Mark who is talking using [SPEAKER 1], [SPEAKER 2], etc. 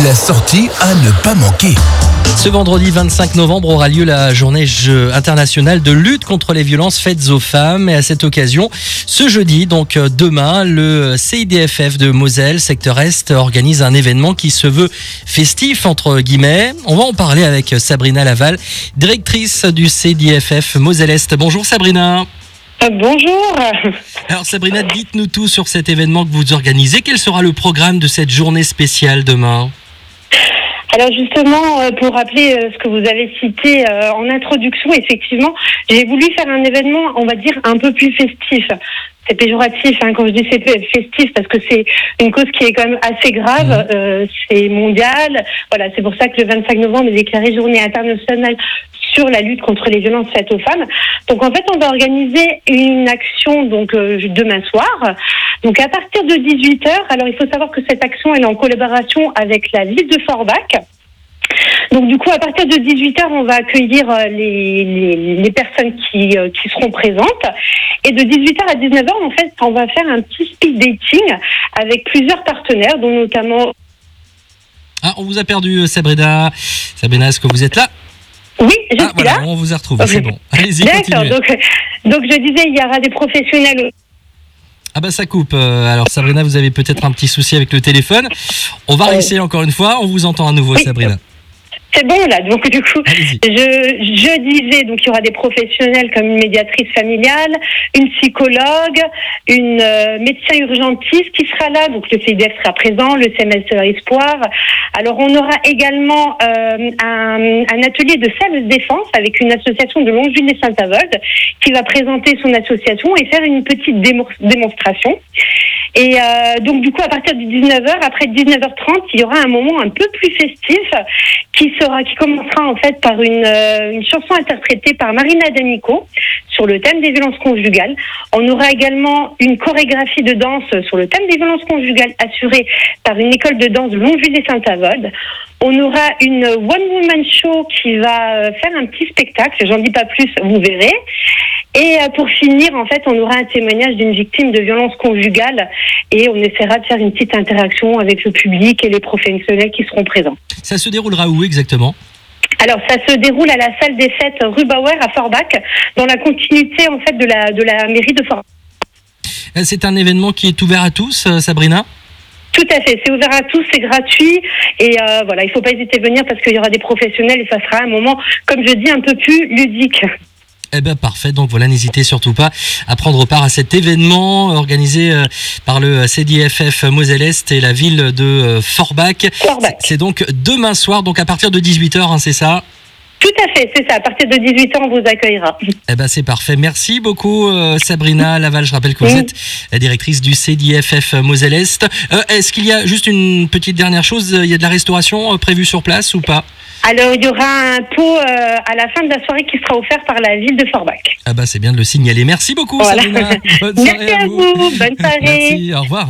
[SPEAKER 1] La sortie à ne pas manquer.
[SPEAKER 2] Ce vendredi 25 novembre aura lieu la journée internationale de lutte contre les violences faites aux femmes. Et à cette occasion, ce jeudi, donc euh, demain, le CIDFF de Moselle, secteur Est, organise un événement qui se veut festif, entre guillemets. On va en parler avec Sabrina Laval, directrice du CIDFF Moselle-Est. Bonjour Sabrina.
[SPEAKER 3] Euh, bonjour.
[SPEAKER 2] Alors Sabrina, dites-nous tout sur cet événement que vous organisez. Quel sera le programme de cette journée spéciale demain?
[SPEAKER 3] Alors justement, euh, pour rappeler euh, ce que vous avez cité en introduction, effectivement, j'ai voulu faire un événement, on va dire, un peu plus festif. C'est péjoratif hein, quand je dis c'est festif parce que c'est une cause qui est quand même assez grave, mmh. c'est mondial. Voilà, c'est pour ça que le 25 novembre est déclaré journée internationale sur la lutte contre les violences faites aux femmes. Donc en fait, on va organiser une action donc euh, demain soir. Donc à partir de 18h, alors il faut savoir que cette action elle est en collaboration avec la ville de Forbach. Donc du coup, à partir de 18h, on va accueillir euh, les, les, personnes qui, euh, qui seront présentes. Et de 18h à 19h, en fait, on va faire un petit speed dating avec plusieurs partenaires, dont notamment...
[SPEAKER 2] Ah, on vous a perdu, Sabrina. Sabrina, est-ce que vous êtes là?
[SPEAKER 3] Oui, je
[SPEAKER 2] ah,
[SPEAKER 3] suis là.
[SPEAKER 2] On vous a retrouvé, c'est bon. Allez-y,
[SPEAKER 3] D'accord, donc, donc je disais, il y aura des professionnels
[SPEAKER 2] ah bah ça coupe. Euh, alors Sabrina, vous avez peut-être un petit souci avec le téléphone. On va réessayer encore une fois. On vous entend à nouveau, Sabrina.
[SPEAKER 3] C'est bon là, donc du coup, je, je disais, donc il y aura des professionnels comme une médiatrice familiale, une psychologue, une euh, médecin urgentiste qui sera là, donc le CIDF sera présent, le CMS Espoir. Alors on aura également euh, un, un, atelier de self-défense avec une association de Longeville et Saint-Avold qui va présenter son association et faire une petite démonstration. Et euh, donc du coup, à partir de 19h, après 19h30, il y aura un moment un peu plus festif qui sera, qui commencera en fait par une, euh, une chanson interprétée par Marina D'Amico sur le thème des violences conjugales. On aura également une chorégraphie de danse sur le thème des violences conjugales assurée par une école de danse de Longeville et Saint-Avold. On aura une one woman show qui va euh, faire un petit spectacle. J'en dis pas plus, vous verrez. Et euh, pour finir, en fait, on aura un témoignage d'une victime de violence conjugale et on essaiera de faire une petite interaction avec le public et les professionnels qui seront présents.
[SPEAKER 2] Ça se déroulera où exactement?
[SPEAKER 3] Alors, ça se déroule à la salle des fêtes rue Bauer à Forbach, dans la continuité en fait de la de la mairie de Forbach.
[SPEAKER 2] Euh, c'est un événement qui est ouvert à tous, euh, Sabrina?
[SPEAKER 3] Tout à fait, c'est ouvert à tous, c'est gratuit et voilà, il ne faut pas hésiter à venir parce qu'il y aura des professionnels et ça sera un moment, comme je dis, un peu plus ludique.
[SPEAKER 2] Eh bien parfait, donc voilà, n'hésitez surtout pas à prendre part à cet événement organisé euh, par le CDFF Moselle-Est et la ville de euh, Forbach. C'est donc demain soir, donc à partir de 18h, hein, c'est ça?
[SPEAKER 3] Tout à fait, c'est ça. À partir de 18 ans, on vous accueillera.
[SPEAKER 2] Eh ben c'est parfait. Merci beaucoup, euh, Sabrina Laval. Je rappelle que vous êtes la directrice du CDFF Moselle-Est. Est-ce qu'il y a juste une petite dernière chose? Il y a de la restauration prévue sur place ou pas?
[SPEAKER 3] Alors, il y aura un pot euh, à la fin de la soirée qui sera offert par la ville de Forbach.
[SPEAKER 2] Ah bah c'est bien de le signaler. Merci beaucoup, Sabrina.
[SPEAKER 3] Bonne Merci à, vous. Bonne soirée.
[SPEAKER 2] Merci, au revoir.